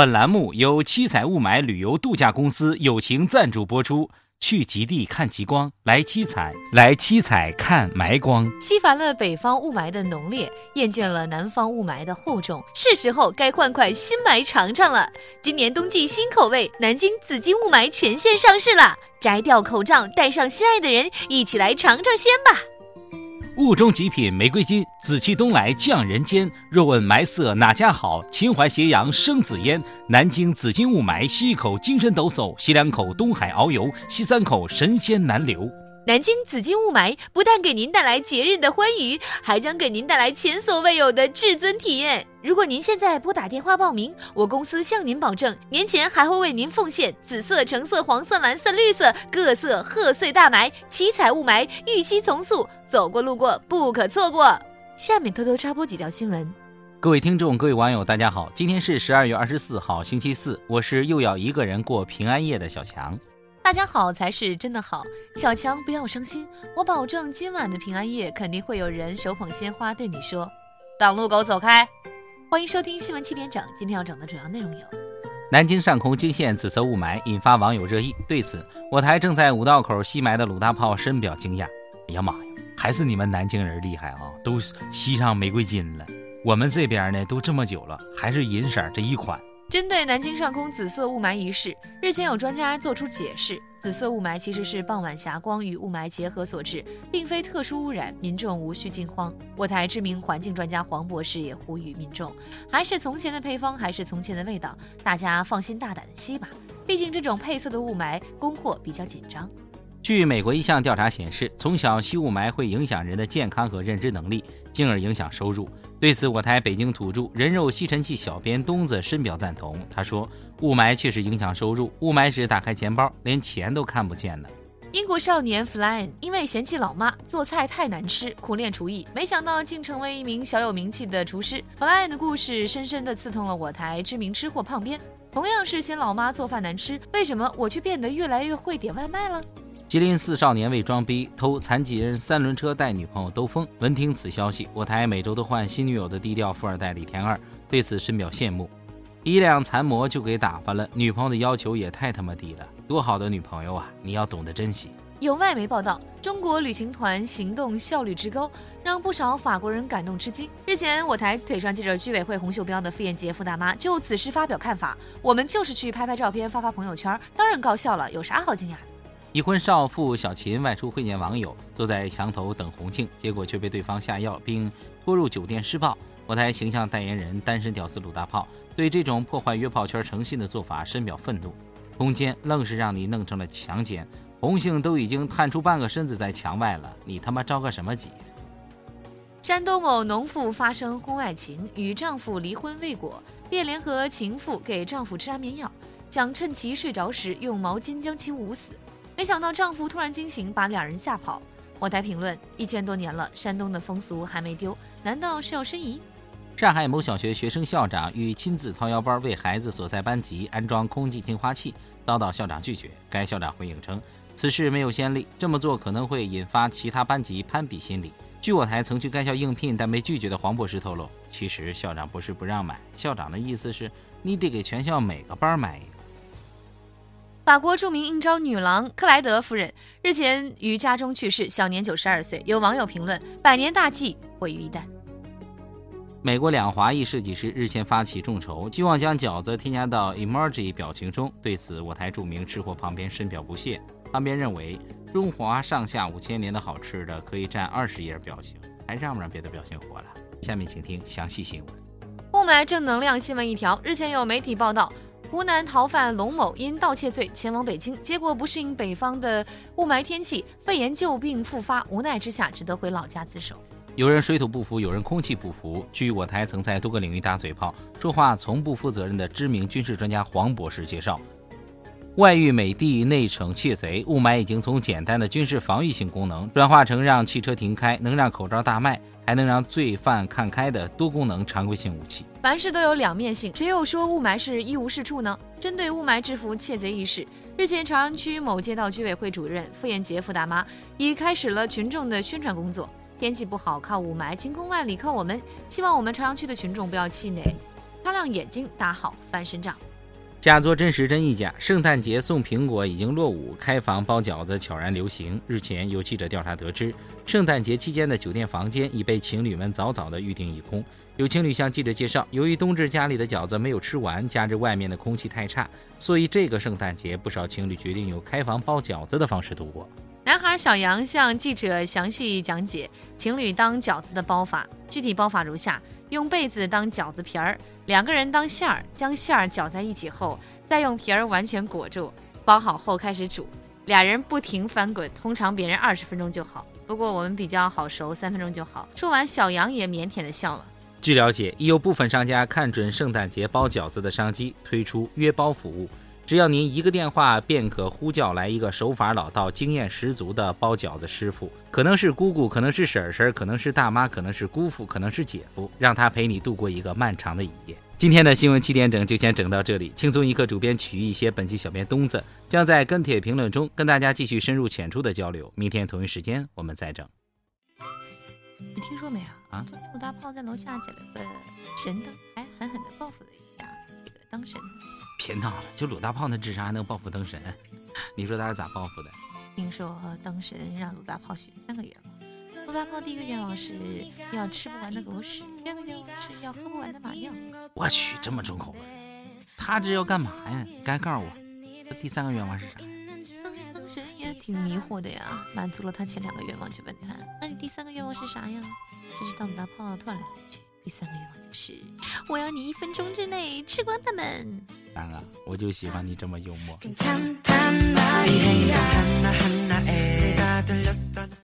本栏目由七彩雾霾旅游度假公司友情赞助播出。去极地看极光，来七彩，来七彩看霾光。吸烦了北方雾霾的浓烈，厌倦了南方雾霾的厚重，是时候该换块新霾尝尝了。今年冬季新口味，南京紫金雾霾全线上市了。摘掉口罩，带上心爱的人，一起来尝尝鲜吧。雾中极品玫瑰金，紫气东来降人间。若问霾色哪家好？秦淮斜阳生紫烟。南京紫金雾霾，吸一口精神抖擞，吸两口东海遨游，吸三口神仙难留。南京紫金雾霾不但给您带来节日的欢愉，还将给您带来前所未有的至尊体验。如果您现在拨打电话报名，我公司向您保证，年前还会为您奉献紫色、橙色、黄色、蓝色、绿色各色贺岁大霾，七彩雾霾，预期从速，走过路过不可错过。下面偷偷插播几条新闻。各位听众，各位网友，大家好，今天是十二月二十四号，星期四，我是又要一个人过平安夜的小强。大家好才是真的好，小强不要伤心，我保证今晚的平安夜肯定会有人手捧鲜花对你说：“挡路狗走开。”欢迎收听新闻七点整，今天要整的主要内容有：南京上空惊现紫色雾霾，引发网友热议。对此，我台正在五道口吸霾的鲁大炮深表惊讶：“哎呀妈呀，还是你们南京人厉害啊，都吸上玫瑰金了。我们这边呢，都这么久了，还是银色这一款。”针对南京上空紫色雾霾一事，日前有专家作出解释：紫色雾霾其实是傍晚霞光与雾霾结合所致，并非特殊污染，民众无需惊慌。我台知名环境专家黄博士也呼吁民众，还是从前的配方，还是从前的味道，大家放心大胆的吸吧。毕竟这种配色的雾霾供货比较紧张。据美国一项调查显示，从小吸雾霾会影响人的健康和认知能力，进而影响收入。对此，我台北京土著人肉吸尘器小编东子深表赞同。他说：“雾霾确实影响收入，雾霾时打开钱包，连钱都看不见了。”英国少年 Flynn 因为嫌弃老妈做菜太难吃，苦练厨艺，没想到竟成为一名小有名气的厨师。Flynn 的故事深深地刺痛了我台知名吃货胖编。同样是嫌老妈做饭难吃，为什么我却变得越来越会点外卖了？吉林四少年为装逼偷残疾人三轮车带女朋友兜风。闻听此消息，我台每周都换新女友的低调富二代李天二对此深表羡慕。一辆残模就给打发了，女朋友的要求也太他妈低了，多好的女朋友啊！你要懂得珍惜。有外媒报道，中国旅行团行动效率之高，让不少法国人感动吃惊。日前，我台腿上系着居委会红袖标的傅艳杰傅大妈就此事发表看法：我们就是去拍拍照片，发发朋友圈，当然高效了，有啥好惊讶的？已婚少妇小秦外出会见网友，坐在墙头等红庆，结果却被对方下药并拖入酒店施暴。我台形象代言人单身屌丝鲁大炮对这种破坏约炮圈诚信的做法深表愤怒。通奸愣是让你弄成了强奸，红杏都已经探出半个身子在墙外了，你他妈着个什么急？山东某农妇发生婚外情，与丈夫离婚未果，便联合情妇给丈夫吃安眠药，想趁其睡着时用毛巾将其捂死。没想到丈夫突然惊醒，把两人吓跑。我台评论：一千多年了，山东的风俗还没丢，难道是要申遗？上海某小学学生校长欲亲自掏腰包为孩子所在班级安装空气净化器，遭到校长拒绝。该校长回应称，此事没有先例，这么做可能会引发其他班级攀比心理。据我台曾去该校应聘但被拒绝的黄博士透露，其实校长不是不让买，校长的意思是你得给全校每个班买一个。法国著名应召女郎克莱德夫人日前于家中去世，享年九十二岁。有网友评论：“百年大计毁于一旦。”美国两华裔设计师日前发起众筹，希望将饺子添加到 emoji 表情中。对此，我台著名吃货旁边深表不屑。旁边认为，中华上下五千年的好吃的可以占二十页表情，还让不让别的表情活了？下面请听详细新闻。雾霾正能量新闻一条：日前有媒体报道。湖南逃犯龙某因盗窃罪前往北京，结果不适应北方的雾霾天气，肺炎旧病复发，无奈之下只得回老家自首。有人水土不服，有人空气不服。据我台曾在多个领域打嘴炮、说话从不负责任的知名军事专家黄博士介绍，外遇美帝，内惩窃贼，雾霾已经从简单的军事防御性功能转化成让汽车停开，能让口罩大卖。还能让罪犯看开的多功能常规性武器。凡事都有两面性，谁又说雾霾是一无是处呢？针对雾霾制服窃贼一事，日前朝阳区某街道居委会主任傅艳杰傅大妈已开始了群众的宣传工作。天气不好靠雾霾，晴空万里靠我们。希望我们朝阳区的群众不要气馁。擦亮眼睛，打好翻身仗。假作真时真亦假，圣诞节送苹果已经落伍，开房包饺子悄然流行。日前有记者调查得知，圣诞节期间的酒店房间已被情侣们早早的预订一空。有情侣向记者介绍，由于冬至家里的饺子没有吃完，加之外面的空气太差，所以这个圣诞节不少情侣决定用开房包饺子的方式度过。男孩小杨向记者详细讲解情侣当饺子的包法，具体包法如下：用被子当饺子皮儿，两个人当馅儿，将馅儿搅在一起后，再用皮儿完全裹住，包好后开始煮，俩人不停翻滚，通常别人二十分钟就好，不过我们比较好熟，三分钟就好。说完，小杨也腼腆地笑了。据了解，已有部分商家看准圣诞节包饺子的商机，推出约包服务。只要您一个电话，便可呼叫来一个手法老道、经验十足的包饺子师傅，可能是姑姑，可能是婶婶，可能是大妈，可能是姑父，可能是姐夫，让他陪你度过一个漫长的一夜。今天的新闻七点整就先整到这里，轻松一刻主编曲一些，本期小编东子将在跟帖评论中跟大家继续深入浅出的交流。明天同一时间我们再整。你听说没有啊？昨天鲁大炮在楼下捡了个神灯，还狠狠的报复了一下这个当神。别闹了，就鲁大炮那智商还能报复灯神？你说他是咋报复的？听说灯神让鲁大炮许三个愿望。鲁大炮第一个愿望是要吃不完的狗屎，第二个愿望是要喝不完的马尿。我去，这么重口味？他这要干嘛呀？你赶紧告诉我，第三个愿望是啥？当时灯神也挺迷惑的呀，满足了他前两个愿望就问他：“那你第三个愿望是啥呀？”这时，当鲁大炮突然来了一句：“第三个愿望就是我要你一分钟之内吃光他们。”我就喜欢你这么幽默。